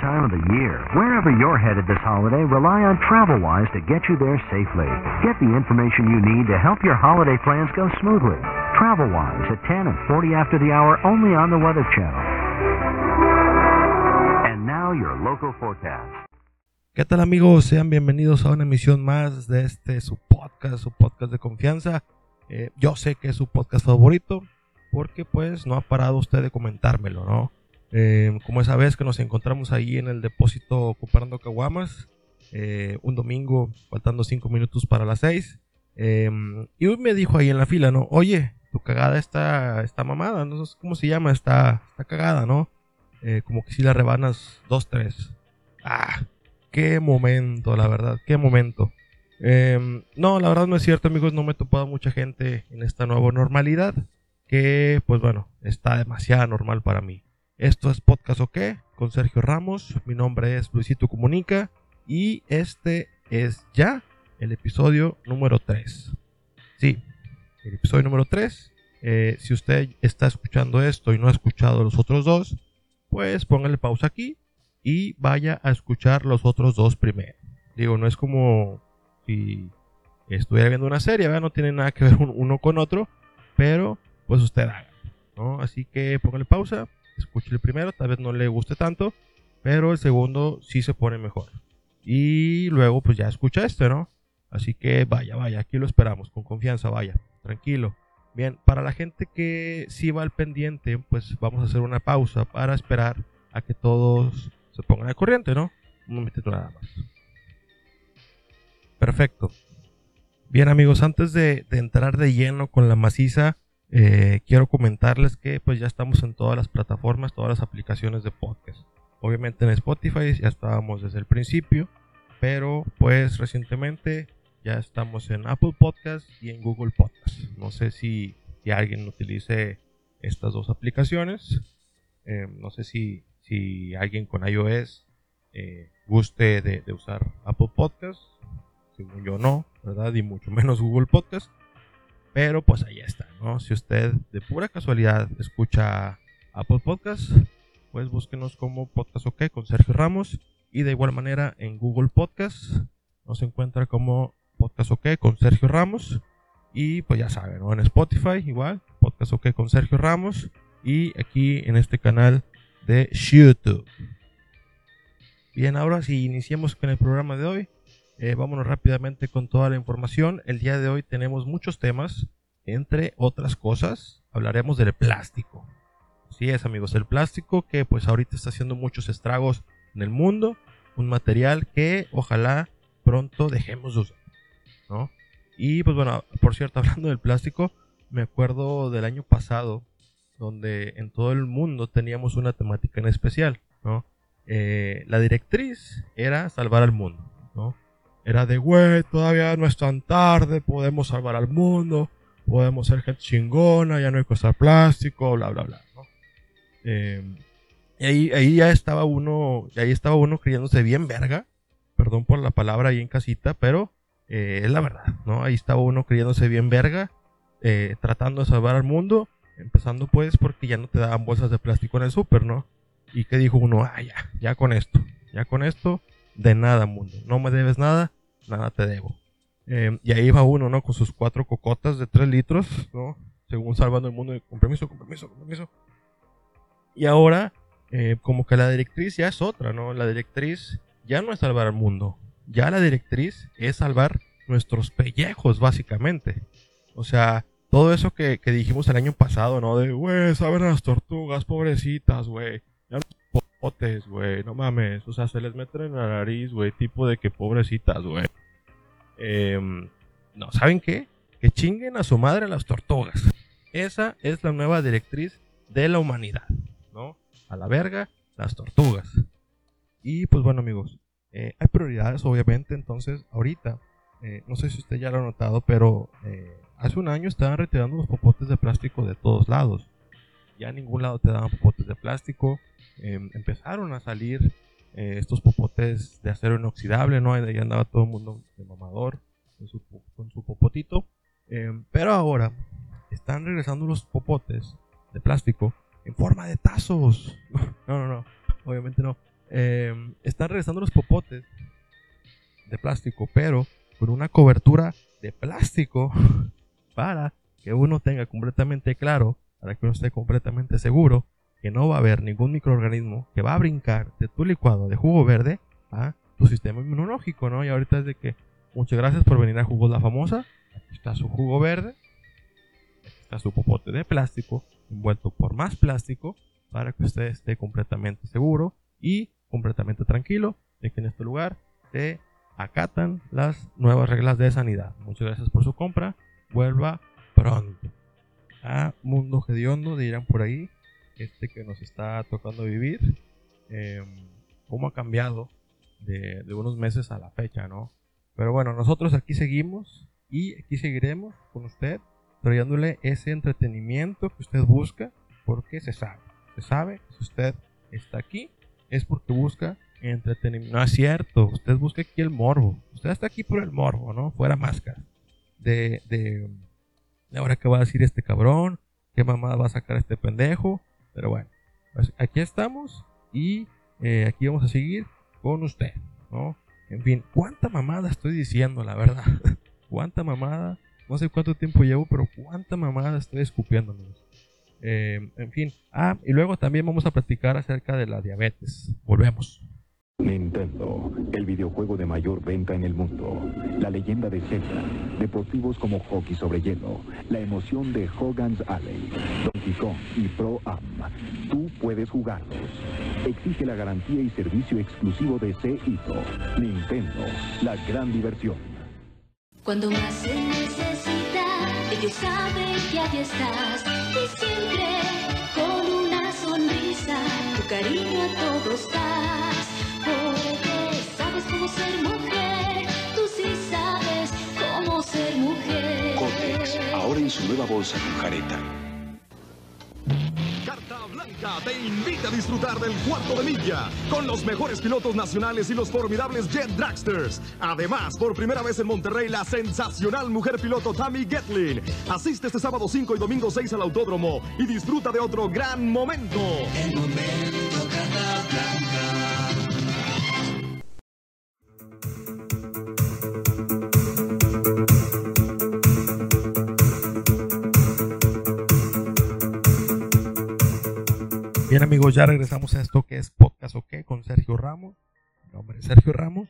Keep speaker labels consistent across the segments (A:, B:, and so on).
A: time of the year. Wherever you're headed this holiday, rely on to get you there safely. Get the information you need to help your holiday plans go smoothly. TravelWise at 10 and 40 after the hour only on the Weather Channel. And now your local forecast.
B: ¿Qué tal amigos? Sean bienvenidos a una emisión más de este su podcast, su podcast de confianza. Eh, yo sé que es su podcast favorito porque pues no ha parado usted de comentármelo, ¿no? Eh, como esa vez que nos encontramos ahí en el depósito comprando caguamas, eh, un domingo, faltando cinco minutos para las seis. Eh, y hoy me dijo ahí en la fila, ¿no? Oye, tu cagada está, está mamada, no sé cómo se llama, está, está cagada, ¿no? como que si la rebanas dos, tres. Ah, qué momento, la verdad, qué momento. no, la verdad no es cierto, amigos, no me he topado mucha gente en esta nueva normalidad, que pues bueno, está demasiado normal para mí. Esto es Podcast OK con Sergio Ramos. Mi nombre es Luisito Comunica y este es ya el episodio número 3. Sí, el episodio número 3. Eh, si usted está escuchando esto y no ha escuchado los otros dos, pues póngale pausa aquí y vaya a escuchar los otros dos primero. Digo, no es como si estuviera viendo una serie, no tiene nada que ver uno con otro, pero pues usted haga. ¿no? Así que póngale pausa escuche el primero, tal vez no le guste tanto, pero el segundo sí se pone mejor. Y luego pues ya escucha este, ¿no? Así que vaya, vaya, aquí lo esperamos, con confianza, vaya, tranquilo. Bien, para la gente que sí va al pendiente, pues vamos a hacer una pausa para esperar a que todos se pongan al corriente, ¿no? Un momentito nada más. Perfecto. Bien amigos, antes de, de entrar de lleno con la maciza, eh, quiero comentarles que pues ya estamos en todas las plataformas, todas las aplicaciones de podcast. Obviamente en Spotify ya estábamos desde el principio, pero pues recientemente ya estamos en Apple Podcast y en Google Podcast. No sé si, alguien utilice estas dos aplicaciones. Eh, no sé si, si alguien con iOS eh, guste de, de, usar Apple Podcast. Según yo no, ¿verdad? Y mucho menos Google Podcast. Pero pues ahí está, ¿no? Si usted de pura casualidad escucha Apple Podcast, pues búsquenos como Podcast OK con Sergio Ramos. Y de igual manera en Google Podcast nos encuentra como Podcast OK con Sergio Ramos. Y pues ya saben, ¿no? En Spotify igual, Podcast OK con Sergio Ramos. Y aquí en este canal de YouTube. Bien, ahora si iniciamos con el programa de hoy, eh, vámonos rápidamente con toda la información. El día de hoy tenemos muchos temas. Entre otras cosas, hablaremos del plástico. Así es, amigos, el plástico que pues ahorita está haciendo muchos estragos en el mundo. Un material que ojalá pronto dejemos de usar. ¿no? Y pues bueno, por cierto, hablando del plástico, me acuerdo del año pasado, donde en todo el mundo teníamos una temática en especial. Eh, la directriz era salvar al mundo. Era de, güey, todavía no es tan tarde, podemos salvar al mundo, podemos ser gente chingona, ya no hay cosa plástico, bla, bla, bla, ¿no? Em, y ahí, ahí ya estaba uno, ahí estaba uno creyéndose bien verga, perdón por la palabra ahí en casita, pero eh, es la verdad, ¿no? Ahí estaba uno creyéndose bien verga, eh, tratando de salvar al mundo, empezando pues porque ya no te daban bolsas de plástico en el súper, ¿no? Y que dijo uno, ah, ya, ya con esto, ya con esto, de nada, mundo. No me debes nada, nada te debo. Eh, y ahí va uno, ¿no? Con sus cuatro cocotas de tres litros, ¿no? Según salvando el mundo, con permiso, con permiso. Y ahora, eh, como que la directriz ya es otra, ¿no? La directriz ya no es salvar al mundo. Ya la directriz es salvar nuestros pellejos, básicamente. O sea, todo eso que, que dijimos el año pasado, ¿no? De, güey, saben las tortugas, pobrecitas, güey. Ya no güey, no mames. O sea, se les meten en la nariz, güey, tipo de que pobrecitas, güey. Em, no, ¿saben qué? Que chinguen a su madre las tortugas. Esa es la nueva directriz de la humanidad, ¿no? A la verga, las tortugas. Y pues bueno, amigos, eh, hay prioridades, obviamente. Entonces, ahorita, eh, no sé si usted ya lo ha notado, pero eh, hace un año estaban retirando los popotes de plástico de todos lados. Ya en ningún lado te daban popotes de plástico. Em, empezaron a salir eh, estos popotes de acero inoxidable, ¿no? Ahí andaba todo el mundo de mamador con su, con su popotito. Em, pero ahora están regresando los popotes de plástico en forma de tazos. No, no, no. obviamente no. Em, están regresando los popotes de plástico, pero con una cobertura de plástico para que uno tenga completamente claro, para que uno esté completamente seguro que no va a haber ningún microorganismo que va a brincar de tu licuado de jugo verde a tu sistema inmunológico, ¿no? Y ahorita es de que muchas gracias por venir a Jugos La Famosa. Aquí está su jugo verde. Está su popote de plástico envuelto por más plástico para que usted esté completamente seguro y completamente tranquilo de que en este lugar se acatan las nuevas reglas de sanidad. Muchas gracias por su compra. Vuelva pronto. A Mundo Gediondo dirán por ahí este que nos está tocando vivir, eh, cómo ha cambiado de, de, unos meses a la fecha, ¿no? Pero bueno, nosotros aquí seguimos y aquí seguiremos con usted, trayéndole ese entretenimiento que usted busca, porque se sabe, se sabe que si usted está aquí es porque busca entretenimiento. No es cierto, usted busca aquí el morbo, usted está aquí por el morbo, ¿no? Fuera máscara. De, de, de ahora qué va a decir este cabrón, qué mamada va a sacar este pendejo, pero bueno, pues aquí estamos y eh, aquí vamos a seguir con usted, ¿no? En fin, cuánta mamada estoy diciendo, la verdad. cuánta mamada. No sé cuánto tiempo llevo, pero cuánta mamada estoy escupiendo, eh, en fin. Ah, y luego también vamos a platicar acerca de la diabetes. Volvemos.
C: Nintendo, el videojuego de mayor venta en el mundo. La leyenda de Zelda, deportivos como hockey sobre hielo, la emoción de Hogan's Alley, Donkey Kong y Pro Am. Tú puedes jugarlos. Exige la garantía y servicio exclusivo de Seito. Nintendo, la gran diversión.
D: Cuando más se necesita, ellos saben que aquí estás. Y siempre con una sonrisa, tu cariño a todos das.
E: Nueva bolsa con careta.
F: Carta Blanca te invita a disfrutar del cuarto de milla con los mejores pilotos nacionales y los formidables Jet Dragsters. Además, por primera vez en Monterrey, la sensacional mujer piloto Tammy Getlin. Asiste este sábado 5 y domingo 6 al autódromo y disfruta de otro gran momento.
G: El momento Carta Blanca.
B: Bien amigos, ya regresamos a esto que es podcast o qué con Sergio Ramos. Mi nombre es Sergio Ramos.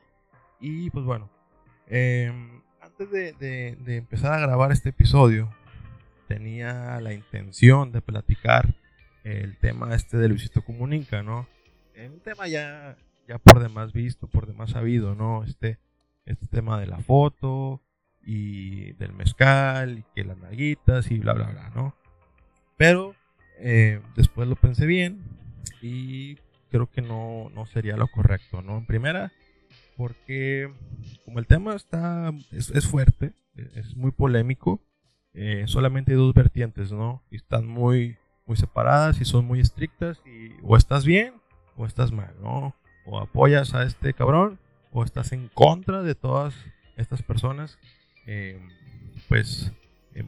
B: Y pues bueno, eh, antes de, empezar a grabar este episodio, tenía la intención de platicar el tema este de Luisito Comunica, ¿no? Un tema ya, ya por demás visto, por demás sabido, ¿no? Este, este tema de la foto y del mezcal y que las nalguitas y bla, bla, bla, ¿no? Pero eh, después lo pensé bien y creo que no, no, sería lo correcto, ¿no? En primera, porque como el tema está, es, fuerte, es muy polémico, eh, solamente hay dos vertientes, ¿no? Y están muy, muy separadas y son muy estrictas y o estás bien o estás mal, ¿no? O apoyas a este cabrón o estás en contra de todas estas personas, eh, pues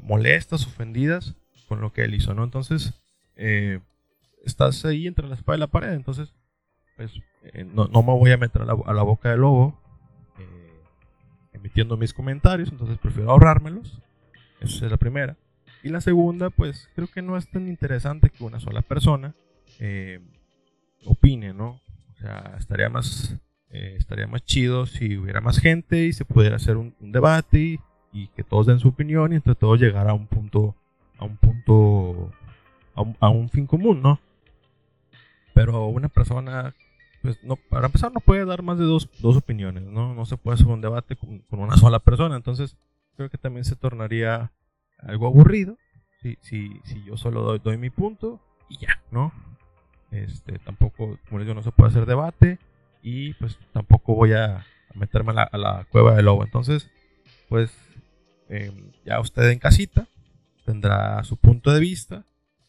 B: molestas, ofendidas con lo que él hizo, ¿no? Entonces, eh, estás ahí entre la espada y la pared, entonces, pues eh, no, no, me voy a meter a la, a la boca del lobo eh, emitiendo mis comentarios, entonces prefiero ahorrármelos. Esa es la primera. Y la segunda, pues creo que no es tan interesante que una sola persona eh, opine, ¿no? O sea, estaría más, eh, estaría más chido si hubiera más gente y se pudiera hacer un, un debate y, y, que todos den su opinión y entre todos llegar a un punto, a un punto a un, fin común, ¿no? Pero una persona, pues no, para empezar no puede dar más de dos, dos opiniones, ¿no? No se puede hacer un debate con, una sola persona, entonces creo que también se tornaría algo aburrido si, si, si yo solo doy, doy, mi punto y ya, ¿no? Este, tampoco, como les digo, no se puede hacer debate y pues tampoco voy a, meterme a la, cueva del lobo. Entonces, pues eh, ya usted en casita tendrá su punto de vista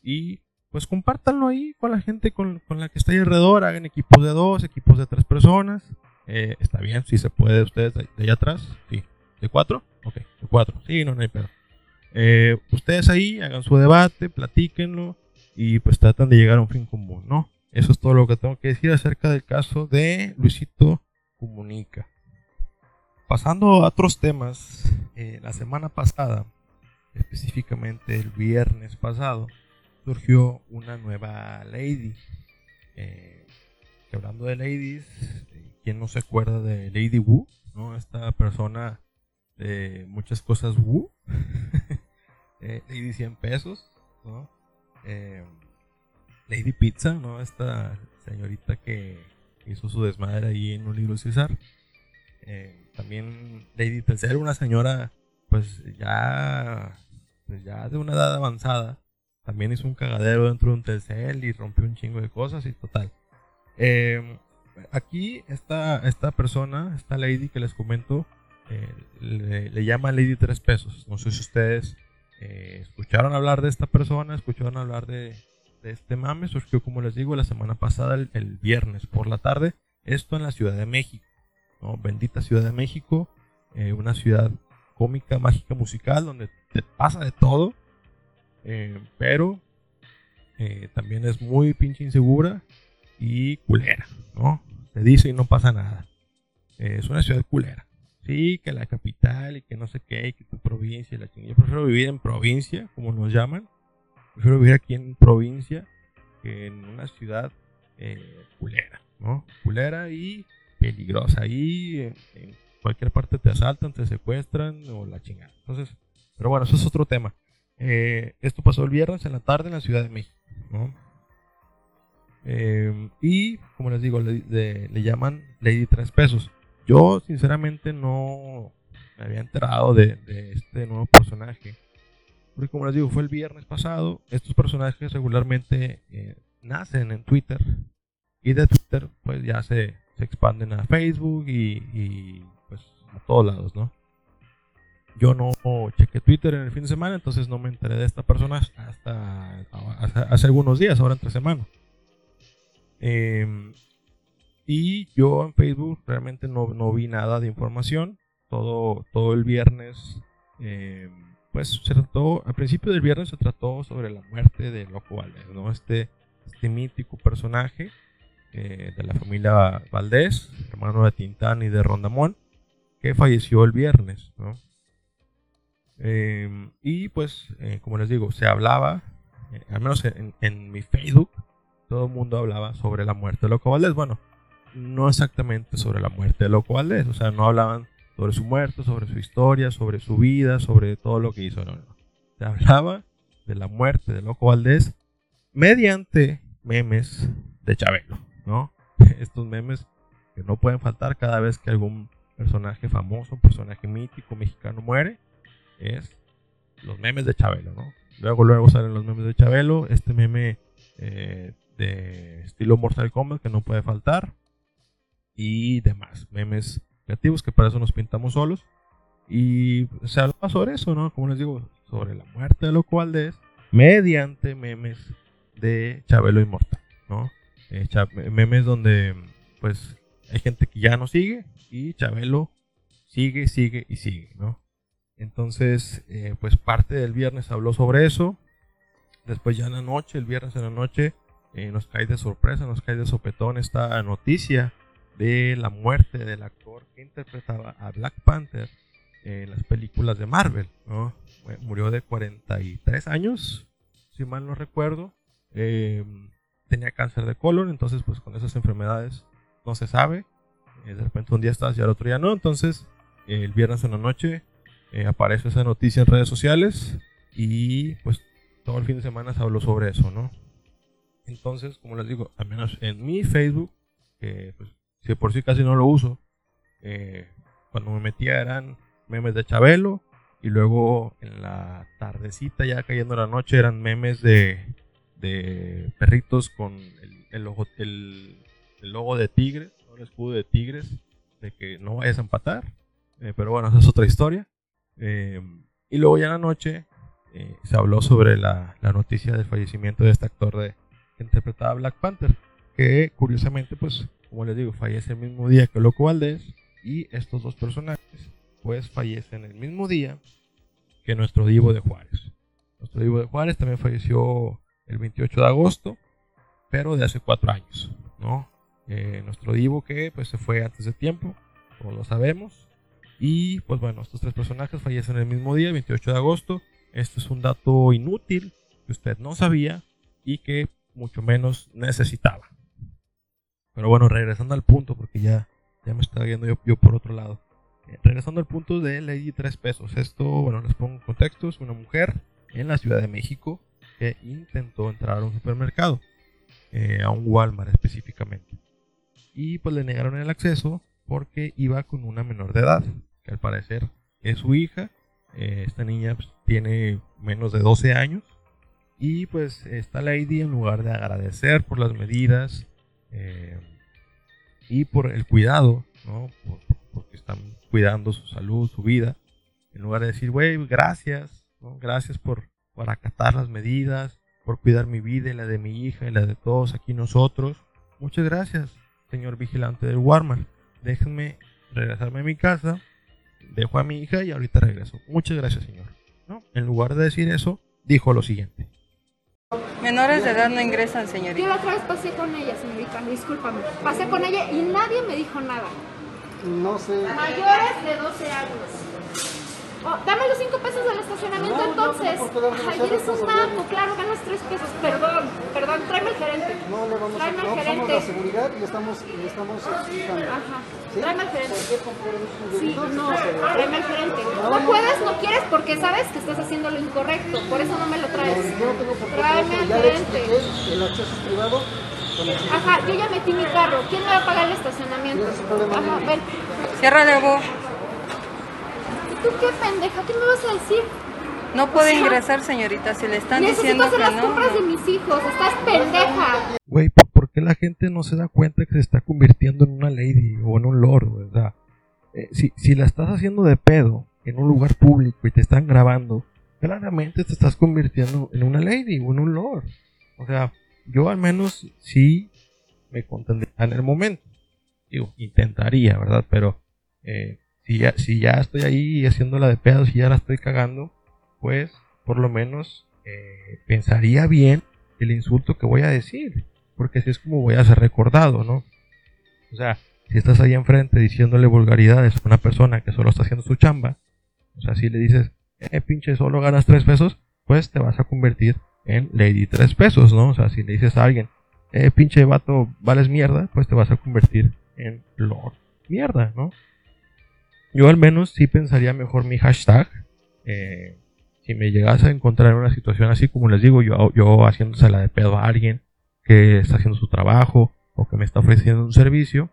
B: y pues compártanlo ahí con la gente con, con, la que está ahí alrededor, hagan equipos de dos, equipos de tres personas, eh, está bien, si se puede ustedes de, allá atrás, sí, de cuatro, ok, de cuatro, sí, no, no hay pedo. Eh, ustedes ahí hagan su debate, platíquenlo y pues tratan de llegar a un fin común, ¿no? eso es todo lo que tengo que decir acerca del caso de Luisito Comunica. Pasando a otros temas, eh, la semana pasada, específicamente el viernes pasado, surgió una nueva lady. Eh, hablando de ladies, ¿quién no se acuerda de Lady Wu? ¿no? Esta persona de muchas cosas Wu. eh, Lady 100 pesos, ¿no? Eh, Lady Pizza, ¿no? Esta señorita que hizo su desmadre ahí en un libro César. También Lady Telcel, una señora, pues ya, pues ya de una edad avanzada. También hizo un cagadero dentro de un Telcel y rompió un chingo de cosas y total. Eh, aquí esta, esta persona, esta lady que les comento, eh, le, le, llama Lady Tres Pesos. No sé si ustedes eh, escucharon hablar de esta persona, escucharon hablar de, de, este mame. Surgió, como les digo, la semana pasada, el, el, viernes por la tarde. Esto en la Ciudad de México. ¿no? Bendita Ciudad de México. Eh, una ciudad cómica, mágica, musical, donde te pasa de todo. Pero también es muy pinche insegura y culera, ¿no? Se dice y no pasa nada. Eh, es una ciudad culera. Sí, que la capital y que no sé qué, y que tu provincia y la chingada. Yo prefiero vivir en provincia, como nos llaman. Prefiero vivir aquí en provincia que en una ciudad eh, culera, ¿no? Culera y peligrosa. Ahí en, en cualquier parte te asaltan, te secuestran o la chingada. Entonces, pero bueno, eso es otro tema. Eh, esto pasó el viernes en la tarde en la Ciudad de México, ¿no? Eh, y como les digo, le, le, llaman Lady Tres Pesos. Yo sinceramente no me había enterado de, de, este nuevo personaje. Porque como les digo, fue el viernes pasado. Estos personajes regularmente eh, nacen en Twitter. Y de Twitter pues ya se, se expanden a Facebook y, y, pues a todos lados, ¿no? Yo no chequé Twitter en el fin de semana, entonces no me enteré de esta persona hasta, hace algunos días, ahora entre semana. Eh, y yo en Facebook realmente no, no, vi nada de información. Todo, todo el viernes, eh, pues se trató, al principio del viernes se trató sobre la muerte de Loco Valdés, ¿no? Este, este mítico personaje eh, de la familia Valdés, hermano de Tintán y de Rondamón, que falleció el viernes, ¿no? Eh, y pues, como les digo, se hablaba, al menos en, en mi Facebook, todo el mundo hablaba sobre la muerte de Loco Valdés. Bueno, no exactamente sobre la muerte de Loco Valdés, o sea, no hablaban sobre su muerte, sobre su historia, sobre su vida, sobre todo lo que hizo, no, no. Se hablaba de la muerte de Loco Valdés mediante memes de Chabelo, ¿no? Estos memes que no pueden faltar cada vez que algún personaje famoso, personaje mítico mexicano muere, es los memes de Chabelo, ¿no? Luego, luego salen los memes de Chabelo, este meme eh, de estilo Mortal Kombat que no puede faltar y demás memes creativos que para eso nos pintamos solos y se hablaba sobre eso, ¿no? Como les digo, sobre la muerte de Loco Valdés mediante memes de Chabelo Inmortal, ¿no? Eh, memes donde pues hay gente que ya no sigue y Chabelo sigue, sigue y sigue, ¿no? Entonces, eh, pues parte del viernes habló sobre eso. Después ya en la noche, el viernes en la noche, eh, nos cae de sorpresa, nos cae de sopetón esta noticia de la muerte del actor que interpretaba a Black Panther en las películas de Marvel. Murió de 43 años, si mal no recuerdo. Eh, tenía cáncer de colon, entonces pues con esas enfermedades no se sabe. Eh, de repente un día estás y al otro día no. Entonces el viernes en la noche aparece esa noticia en redes sociales y pues todo el fin de semana se habló sobre eso, ¿no? Entonces, como les digo, al menos en mi Facebook, que pues, si por sí casi no lo uso, eh, cuando me metía eran memes de Chabelo y luego en la tardecita, ya cayendo la noche, eran memes de, de perritos con el, el, logo, de tigres, el escudo de tigres, de que no vayas a empatar. Eh, pero bueno, esa es otra historia. Eh, y luego ya en la noche eh, se habló sobre la, noticia del fallecimiento de este actor de que interpretaba Black Panther, que curiosamente, pues, como les digo, fallece el mismo día que Loco Valdés, y estos dos personajes, pues, fallecen el mismo día que nuestro Divo de Juárez. Nuestro Divo de Juárez también falleció el 28 de agosto, pero de hace cuatro años, ¿no? Eh, nuestro Divo que pues se fue antes de tiempo, como lo sabemos. Y pues bueno, estos tres personajes fallecen el mismo día, 28 de agosto. Esto es un dato inútil que usted no sabía y que mucho menos necesitaba. Pero bueno, regresando al punto, porque ya, ya me estaba viendo yo, por otro lado. Eh, regresando al punto de Lady 3 pesos. Esto, bueno, les pongo en contexto. Es una mujer en la Ciudad de México que intentó entrar a un supermercado. Eh, a un Walmart específicamente. Y pues le negaron el acceso porque iba con una menor de edad, que al parecer es su hija. Eh, esta niña pues, tiene menos de 12 años. Y pues esta lady, en lugar de agradecer por las medidas eh, y por el cuidado, ¿no? porque están cuidando su salud, su vida, en lugar de decir, güey, gracias, gracias por, por acatar las medidas, por cuidar mi vida y la de mi hija y la de todos aquí nosotros. Muchas gracias, señor vigilante del Walmart. Déjenme regresarme a mi casa, dejo a mi hija y ahorita regreso. Muchas gracias, señor. ¿No? En lugar de decir eso, dijo lo siguiente.
H: Menores de edad no ingresan, señorita.
I: Yo la otra vez pasé con ella, señorita, discúlpame. Pasé con ella y nadie me dijo nada.
J: No sé.
I: Mayores de 12 años. Oh, dame los 5 pesos del estacionamiento
J: No,
I: entonces.
J: no, no,
I: Ay, eres un naco, claro, ganas 3 pesos. Perdón, perdón, tráeme al gerente.
J: No le vamos a
I: Tráeme al
J: no, somos
I: gerente.
J: la seguridad y estamos, y estamos explicando.
I: Ajá.
J: ¿Sí?
I: Tráeme al gerente.
J: ¿Por qué compromiso de
I: Sí, no, tráeme al gerente.
J: No,
I: puedes, no quieres porque sabes que estás haciendo lo incorrecto. Por eso no me lo traes.
J: yo no tengo por qué
I: Tráeme
J: hacerlo.
I: al gerente.
J: el acceso es privado.
I: Ajá, yo ya metí mi carro. ¿Quién me va a pagar el estacionamiento? Ajá, ven.
H: Ciérrale, Bo.
I: ¿Y tú qué pendeja? ¿Qué me vas a decir?
H: No puede
I: O sea,
H: ingresar, señorita. Si le están
I: Necesito
H: diciendo
I: hacer
H: que
I: las
H: no.
I: compras de mis hijos. Estás pendeja.
B: Güey, ¿por, qué la gente no se da cuenta que se está convirtiendo en una lady o en un lord? sea, eh, si, si la estás haciendo de pedo en un lugar público y te están grabando, claramente te estás convirtiendo en una lady o en un lord. O sea, yo al menos sí me contendría en el momento. Digo, intentaría, ¿verdad? Pero eh, si, ya, si ya estoy ahí haciéndola de pedo, si ya la estoy cagando, pues por lo menos eh, pensaría bien el insulto que voy a decir. Porque así es como voy a ser recordado, ¿no? O sea, si estás ahí enfrente diciéndole vulgaridades a una persona que solo está haciendo su chamba, o sea, si le dices, eh, pinche, solo ganas tres pesos, pues te vas a convertir en Lady tres pesos, ¿no? O sea, si le dices a alguien, eh, pinche vato, vales mierda, pues te vas a convertir en Lord mierda, ¿no? Yo al menos sí pensaría mejor mi hashtag. eh, si me llegase a encontrar en una situación así, como les digo, yo, yo haciéndosela de pedo a alguien que está haciendo su trabajo o que me está ofreciendo un servicio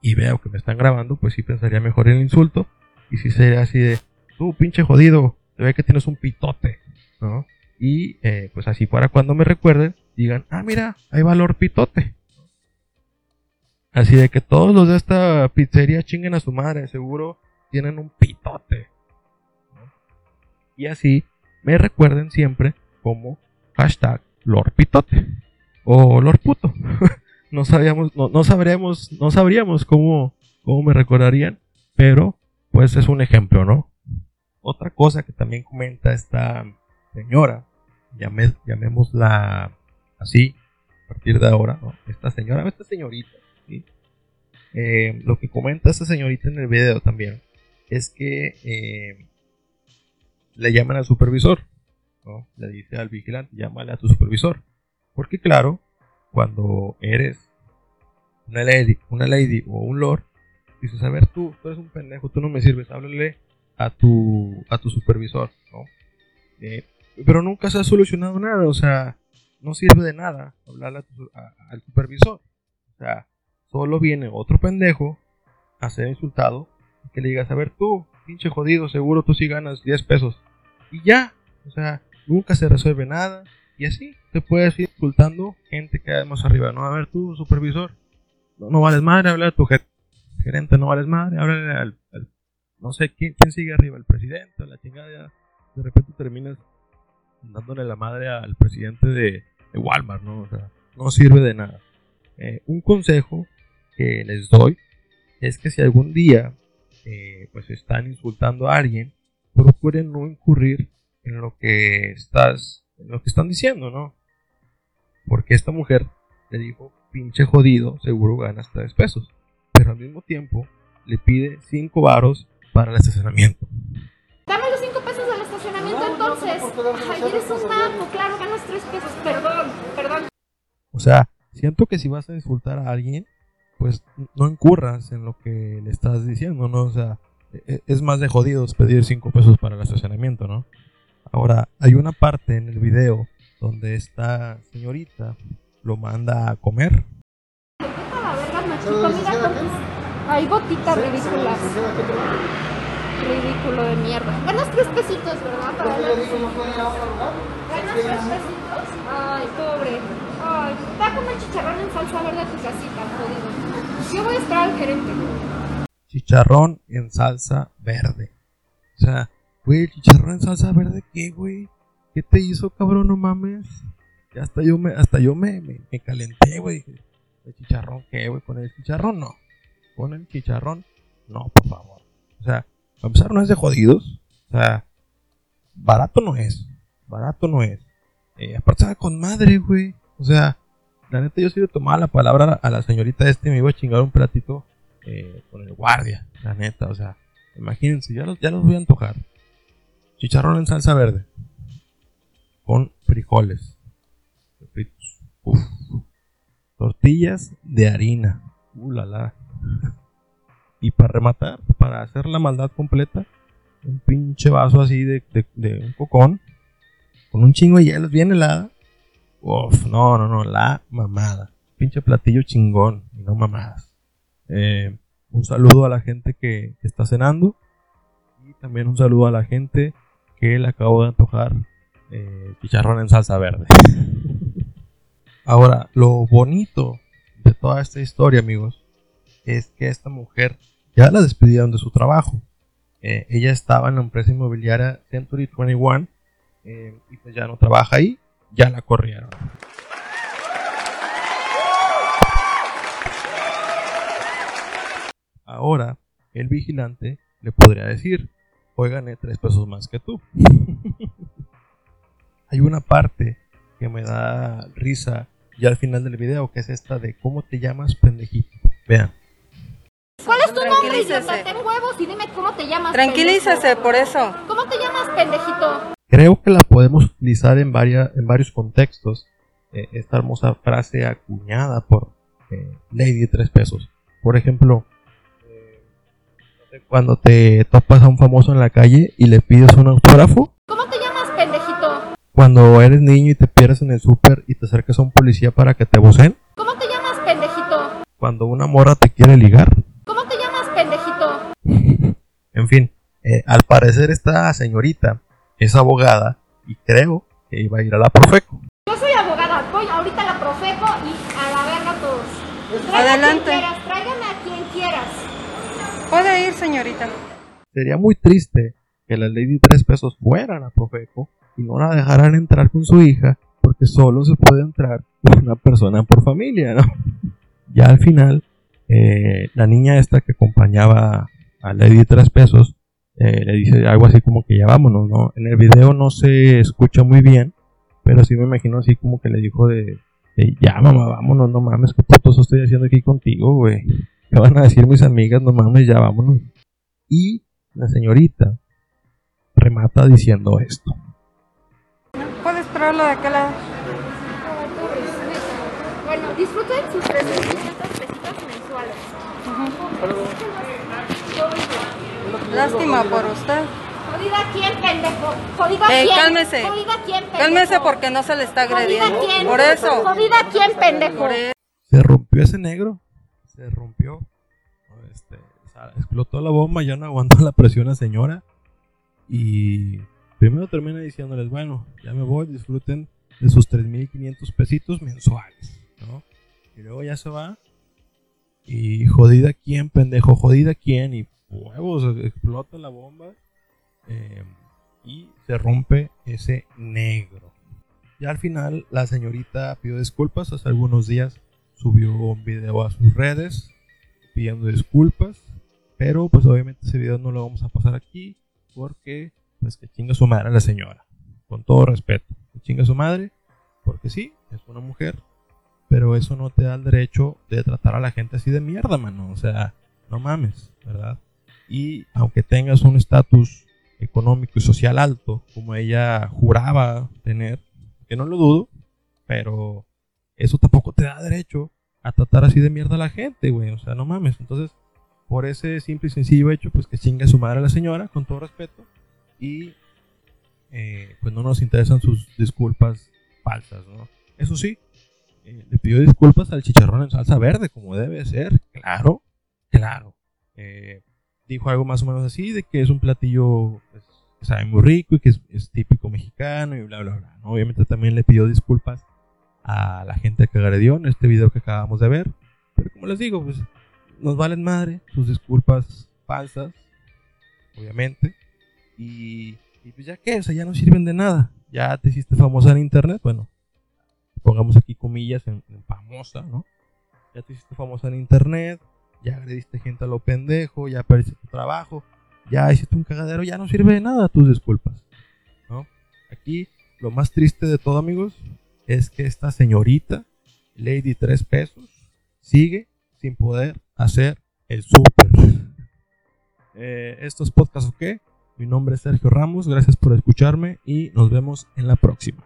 B: y veo que me están grabando, pues sí pensaría mejor en el insulto y si sería así de, tú pinche jodido, se ve que tienes un pitote, ¿no? Y eh, pues así para cuando me recuerden, digan, ah, mira, ahí va Lord Pitote. Así de que todos los de esta pizzería chinguen a su madre, seguro tienen un pitote. Y así me recuerden siempre como hashtag Lord Pitote o Lord Puto. no sabíamos, no, no sabríamos, no sabríamos cómo, cómo me recordarían, pero pues es un ejemplo, ¿no? Otra cosa que también comenta esta señora, llame- llamémosla así, a partir de ahora, ¿no? Esta señora, esta señorita, Eh, lo que comenta esta señorita en el video también es que eh, le llaman al supervisor. Le dice al vigilante, llámale a tu supervisor. Porque claro, cuando eres una lady, una lady o un lord, dices, a ver tú, tú eres un pendejo, tú no me sirves, háblale a tu, a tu supervisor, ¿no? Eh, pero nunca se ha solucionado nada, o sea, no sirve de nada hablarle al supervisor. O sea, solo viene otro pendejo a ser insultado que le digas, a ver tú, pinche jodido, seguro tú sí ganas 10 pesos. Y ya, o sea, nunca se resuelve nada. Y así te puedes ir insultando gente que hay más arriba, ¿no? A ver tú, supervisor, no, no vales madre, habla a tu ge- gerente, no vales madre, háblale al, no sé quién, quién sigue arriba, el presidente, la chingada, de repente terminas dándole la madre al presidente de, de Walmart, ¿no? O sea, no sirve de nada. Eh, un consejo que les doy es que si algún día eh, pues están insultando a alguien, procuren no incurrir en lo que estás, en lo que están diciendo, ¿no? Porque esta mujer le dijo, pinche jodido, seguro ganas 3 pesos. Pero al mismo tiempo le pide 5 varos para el estacionamiento.
I: Dame los 5 pesos del estacionamiento entonces. Ay, eres un naco, claro, ganas 3 pesos. Perdón, perdón.
B: O sea, siento que si vas a insultar a alguien, pues no incurras en lo que le estás diciendo, ¿no? O sea, e- es más de jodidos pedir 5 pesos para el estacionamiento, ¿no? Ahora, hay una parte en el video donde esta señorita lo manda a comer.
I: Vete a la verga, machito, mira con tus... Ay, gotitas ridículas. Ridículo de mierda. Ganas 3 pesitos, ¿verdad? Para. ¿Ganas 3 pesitos? Ay, pobre. Ay, da como el chicharrón en salsa verde a tu casita, jodido.
B: Chicharrón en salsa verde. O sea, güey, chicharrón en salsa verde, ¿qué, güey? ¿Qué te hizo, cabrón? No mames. Hasta yo me, hasta yo me, me, me calenté, güey. ¿El chicharrón qué, güey? ¿Con el chicharrón? No. ¿Con el chicharrón? No, por favor. O sea, a empezar no es de jodidos. O sea, barato no es. Barato no es. Eh, aparte con madre, güey. O sea, la neta yo sí le tomaba la palabra a la señorita este me iba a chingar un platito eh, con el guardia. La neta, o sea, imagínense, ya los, ya los voy a antojar. Chicharrón en salsa verde. Con frijoles. fritos. Tortillas de harina. Uh. Y para rematar, para hacer la maldad completa, un pinche vaso así de, de, de un cocón. Con un chingo de hielos bien helada. Uf, no, no, no, la mamada. Pinche platillo chingón y no mamadas. Eh, un saludo a la gente que, que está cenando. Y también un saludo a la gente que le acabo de antojar eh, chicharrón en salsa verde. Ahora, lo bonito de toda esta historia, amigos, es que esta mujer ya la despidieron de su trabajo. Eh, ella estaba en la empresa inmobiliaria Century 21 eh, y pues ya no trabaja ahí, ya la corrieron. Ahora, el vigilante le podría decir, hoy gané tres pesos más que tú. Hay una parte que me da risa ya al final del video, que es esta de cómo te llamas pendejito. Vean.
I: ¿Cuál es tu nombre,
H: Tranquilícese.
I: idiota? Ten huevos y dime cómo te llamas.
H: Tranquilícese
I: pendejo.
H: por eso.
I: ¿Cómo te llamas, pendejito?
B: Creo que la podemos utilizar en, varias, en varios contextos. eh, esta hermosa frase acuñada por eh, Lady Tres Pesos. Por ejemplo, eh, cuando te topas a un famoso en la calle y le pides un autógrafo.
I: ¿Cómo te llamas, pendejito?
B: Cuando eres niño y te pierdes en el súper y te acercas a un policía para que te vocen.
I: ¿Cómo te llamas, pendejito?
B: Cuando una morra te quiere ligar.
I: ¿Cómo te llamas, pendejito?
B: En fin, eh, al parecer esta señorita es abogada y creo que iba a ir a la Profeco.
I: Yo soy abogada, voy ahorita a la Profeco y a la verga todos. Tráigame
H: Adelante.
I: A quien quieras, tráigame a quien quieras.
H: Puede ir, señorita.
B: Sería muy triste que la Lady Tres Pesos fuera a la Profeco y no la dejaran entrar con su hija porque solo se puede entrar una persona por familia, ¿no? Ya al final, eh, la niña esta que acompañaba a Lady Tres Pesos eh, le dice algo así como que ya vámonos, ¿no? En el video no se escucha muy bien, pero sí me imagino así como que le dijo de, de, ya mamá, vámonos, no mames, qué putos estoy haciendo aquí contigo, güey. ¿Qué van a decir mis amigas? No mames, ya vámonos. Y la señorita remata diciendo esto.
H: Puede esperarlo de aquel lado.
I: Bueno, disfruten sus 300 pesitos mensuales.
H: Lástima por usted.
I: Jodida quién, pendejo. Jodida
H: Eh,
I: quién.
H: cálmese.
I: Jodida quién, pendejo.
H: Cálmese porque no se le está
I: Jodida
H: agrediendo.
I: quién.
H: Por eso.
I: Jodida quién, pendejo.
B: Se rompió ese negro. Se rompió. Este, o sea, explotó la bomba, ya no aguantó la presión la señora. Y primero termina diciéndoles, bueno, ya me voy, disfruten de sus 3.500 pesitos mensuales. ¿no? Y luego ya se va. Y jodida quién, pendejo, jodida quién. Y huevos, explota la bomba. eh, y se rompe ese negro. Ya al final la señorita pidió disculpas. Hace algunos días subió un video a sus redes pidiendo disculpas. Pero pues obviamente ese video no lo vamos a pasar aquí. Porque pues que chinga su madre la señora. Con todo respeto. Que chinga su madre. Porque sí, es una mujer. pero eso no te da el derecho de tratar a la gente así de mierda, mano. O sea, no mames, ¿verdad? Y aunque tengas un estatus económico y social alto, como ella juraba tener, que no lo dudo, pero eso tampoco te da derecho a tratar así de mierda a la gente, güey. O sea, no mames. Entonces, por ese simple y sencillo hecho, pues que chingue a su madre a la señora, con todo respeto. Y eh, pues no nos interesan sus disculpas falsas, ¿no? Eso sí, eh, le pidió disculpas al chicharrón en salsa verde, como debe ser. Claro, claro. Eh, dijo algo más o menos así, de que es un platillo pues, que sabe muy rico y que es, es típico mexicano y bla, bla, bla. ¿no? Obviamente también le pidió disculpas a la gente de Cagaredión en este video que acabamos de ver. Pero como les digo, pues nos valen madre sus disculpas falsas, obviamente. Y, y pues ya que, o sea, ya no sirven de nada. Ya te hiciste famosa en internet, bueno, pongamos aquí comillas en, en famosa, ¿no? Ya te hiciste famosa en internet, ya agrediste gente a lo pendejo, ya perdiste tu trabajo, ya hiciste un cagadero, ya no sirve de nada tus disculpas, ¿no? Aquí lo más triste de todo, amigos, es que esta señorita, Lady 3 pesos, sigue sin poder hacer el súper. Eh, estos podcasts, ¿ok? Mi nombre es Sergio Ramos, gracias por escucharme y nos vemos en la próxima.